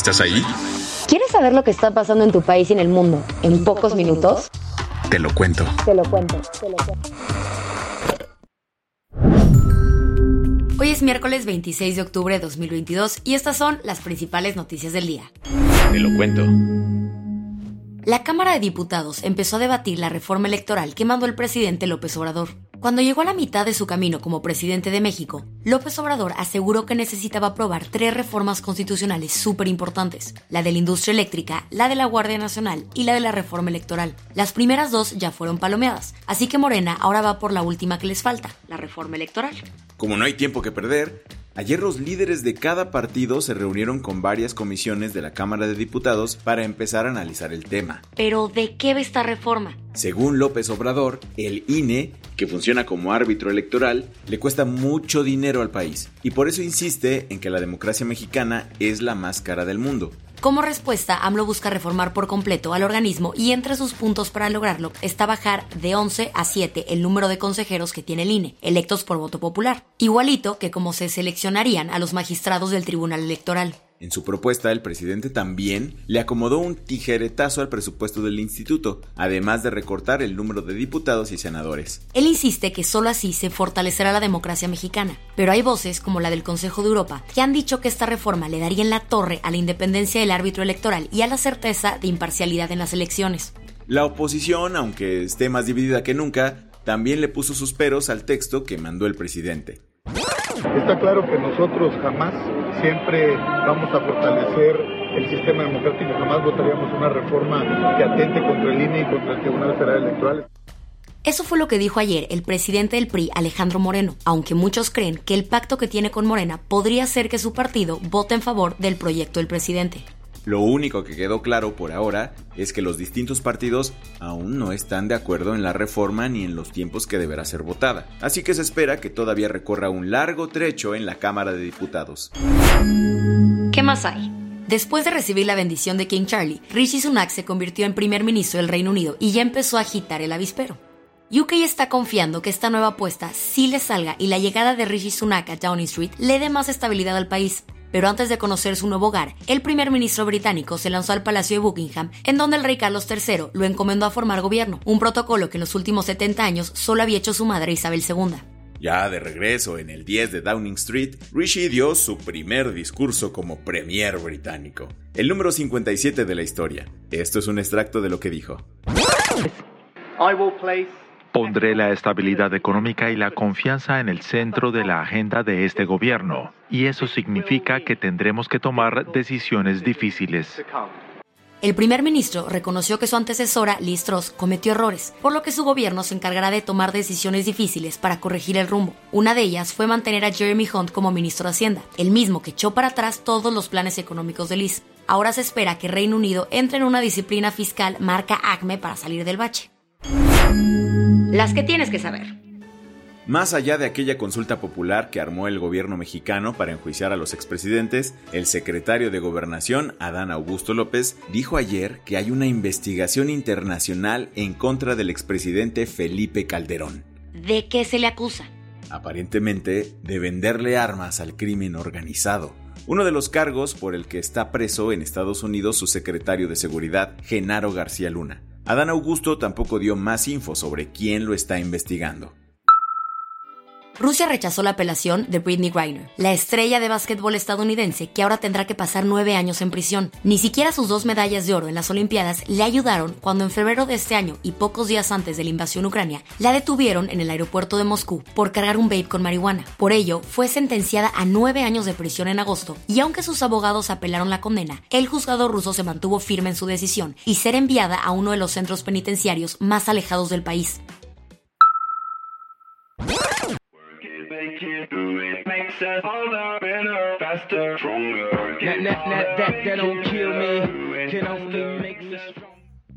¿Estás ahí? ¿Quieres saber lo que está pasando en tu país y en el mundo en pocos minutos? Te lo cuento. Te lo cuento, te lo cuento. Hoy es miércoles 26 de octubre de 2022 y estas son las principales noticias del día. Te lo cuento. La Cámara de Diputados empezó a debatir la reforma electoral que mandó el presidente López Obrador. Cuando llegó a la mitad de su camino como presidente de México, López Obrador aseguró que necesitaba aprobar tres reformas constitucionales súper importantes, la de la industria eléctrica, la de la Guardia Nacional y la de la reforma electoral. Las primeras dos ya fueron palomeadas, así que Morena ahora va por la última que les falta, la reforma electoral. Como no hay tiempo que perder, ayer los líderes de cada partido se reunieron con varias comisiones de la Cámara de Diputados para empezar a analizar el tema. Pero ¿de qué va esta reforma? Según López Obrador, el INE, que funciona como árbitro electoral, le cuesta mucho dinero al país y por eso insiste en que la democracia mexicana es la más cara del mundo. Como respuesta, AMLO busca reformar por completo al organismo y entre sus puntos para lograrlo está bajar de 11 a 7 el número de consejeros que tiene el INE, electos por voto popular, igualito que como se seleccionarían a los magistrados del Tribunal Electoral. En su propuesta, el presidente también le acomodó un tijeretazo al presupuesto del instituto, además de recortar el número de diputados y senadores. Él insiste que solo así se fortalecerá la democracia mexicana, pero hay voces, como la del Consejo de Europa, que han dicho que esta reforma le daría en la torre a la independencia del árbitro electoral y a la certeza de imparcialidad en las elecciones. La oposición, aunque esté más dividida que nunca, también le puso sus peros al texto que mandó el presidente. Está claro que nosotros jamás, siempre vamos a fortalecer el sistema democrático, jamás votaríamos una reforma que atente contra el INE y contra el Tribunal Federal Electoral. Eso fue lo que dijo ayer el presidente del PRI, Alejandro Moreno, aunque muchos creen que el pacto que tiene con Morena podría hacer que su partido vote en favor del proyecto del presidente. Lo único que quedó claro por ahora es que los distintos partidos aún no están de acuerdo en la reforma ni en los tiempos que deberá ser votada, así que se espera que todavía recorra un largo trecho en la Cámara de Diputados. ¿Qué más hay? Después de recibir la bendición de King Charlie, Rishi Sunak se convirtió en primer ministro del Reino Unido y ya empezó a agitar el avispero. UK está confiando que esta nueva apuesta sí le salga y la llegada de Rishi Sunak a Downing Street le dé más estabilidad al país. Pero antes de conocer su nuevo hogar, el primer ministro británico se lanzó al Palacio de Buckingham, en donde el rey Carlos III lo encomendó a formar gobierno, un protocolo que en los últimos 70 años solo había hecho su madre Isabel II. Ya de regreso en el 10 de Downing Street, Rishi dio su primer discurso como premier británico, el número 57 de la historia. Esto es un extracto de lo que dijo. Pondré la estabilidad económica y la confianza en el centro de la agenda de este gobierno, y eso significa que tendremos que tomar decisiones difíciles. El primer ministro reconoció que su antecesora, Liz Truss, cometió errores, por lo que su gobierno se encargará de tomar decisiones difíciles para corregir el rumbo. Una de ellas fue mantener a Jeremy Hunt como ministro de Hacienda, el mismo que echó para atrás todos los planes económicos de Liz. Ahora se espera que Reino Unido entre en una disciplina fiscal marca ACME para salir del bache. Las que tienes que saber. Más allá de aquella consulta popular que armó el gobierno mexicano para enjuiciar a los expresidentes, el secretario de Gobernación, Adán Augusto López, dijo ayer que hay una investigación internacional en contra del expresidente Felipe Calderón. ¿De qué se le acusa? Aparentemente de venderle armas al crimen organizado. Uno de los cargos por el que está preso en Estados Unidos su secretario de Seguridad, Genaro García Luna. Adán Augusto tampoco dio más info sobre quién lo está investigando. Rusia rechazó la apelación de Britney Griner, la estrella de básquetbol estadounidense que ahora tendrá que pasar nueve años en prisión. Ni siquiera sus dos medallas de oro en las Olimpiadas le ayudaron cuando en febrero de este año y pocos días antes de la invasión ucrania, la detuvieron en el aeropuerto de Moscú por cargar un vape con marihuana. Por ello, fue sentenciada a nueve años de prisión en agosto y aunque sus abogados apelaron la condena, el juzgado ruso se mantuvo firme en su decisión y ser enviada a uno de los centros penitenciarios más alejados del país.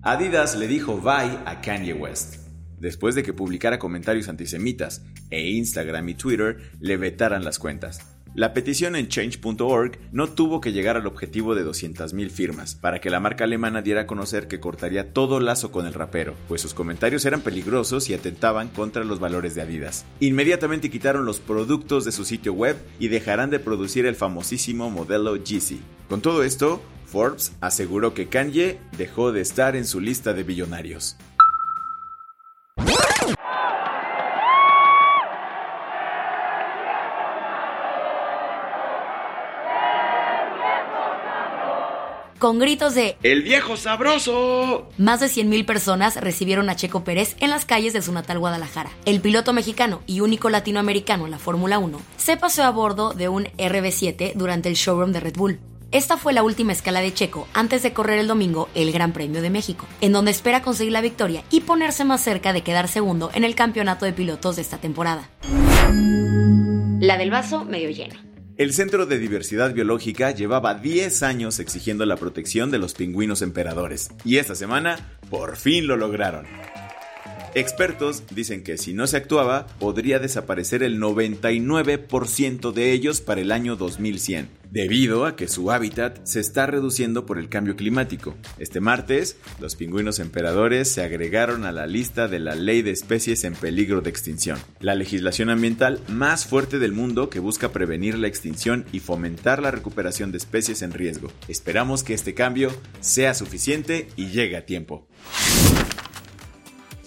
Adidas le dijo bye a Kanye West después de que publicara comentarios antisemitas e Instagram y Twitter le vetaran las cuentas. La petición en change.org no tuvo que llegar al objetivo de 200.000 firmas para que la marca alemana diera a conocer que cortaría todo lazo con el rapero, pues sus comentarios eran peligrosos y atentaban contra los valores de Adidas. Inmediatamente quitaron los productos de su sitio web y dejarán de producir el famosísimo modelo Yeezy. Con todo esto, Forbes aseguró que Kanye dejó de estar en su lista de billonarios. Con gritos de ¡El viejo sabroso! Más de 100.000 personas recibieron a Checo Pérez en las calles de su natal Guadalajara. El piloto mexicano y único latinoamericano en la Fórmula 1 se paseó a bordo de un RB7 durante el showroom de Red Bull. Esta fue la última escala de Checo antes de correr el domingo el Gran Premio de México, en donde espera conseguir la victoria y ponerse más cerca de quedar segundo en el campeonato de pilotos de esta temporada. La del vaso medio lleno. El Centro de Diversidad Biológica llevaba 10 años exigiendo la protección de los pingüinos emperadores, y esta semana por fin lo lograron. Expertos dicen que si no se actuaba, podría desaparecer el 99% de ellos para el año 2100, debido a que su hábitat se está reduciendo por el cambio climático. Este martes, los pingüinos emperadores se agregaron a la lista de la Ley de Especies en Peligro de Extinción, la legislación ambiental más fuerte del mundo que busca prevenir la extinción y fomentar la recuperación de especies en riesgo. Esperamos que este cambio sea suficiente y llegue a tiempo.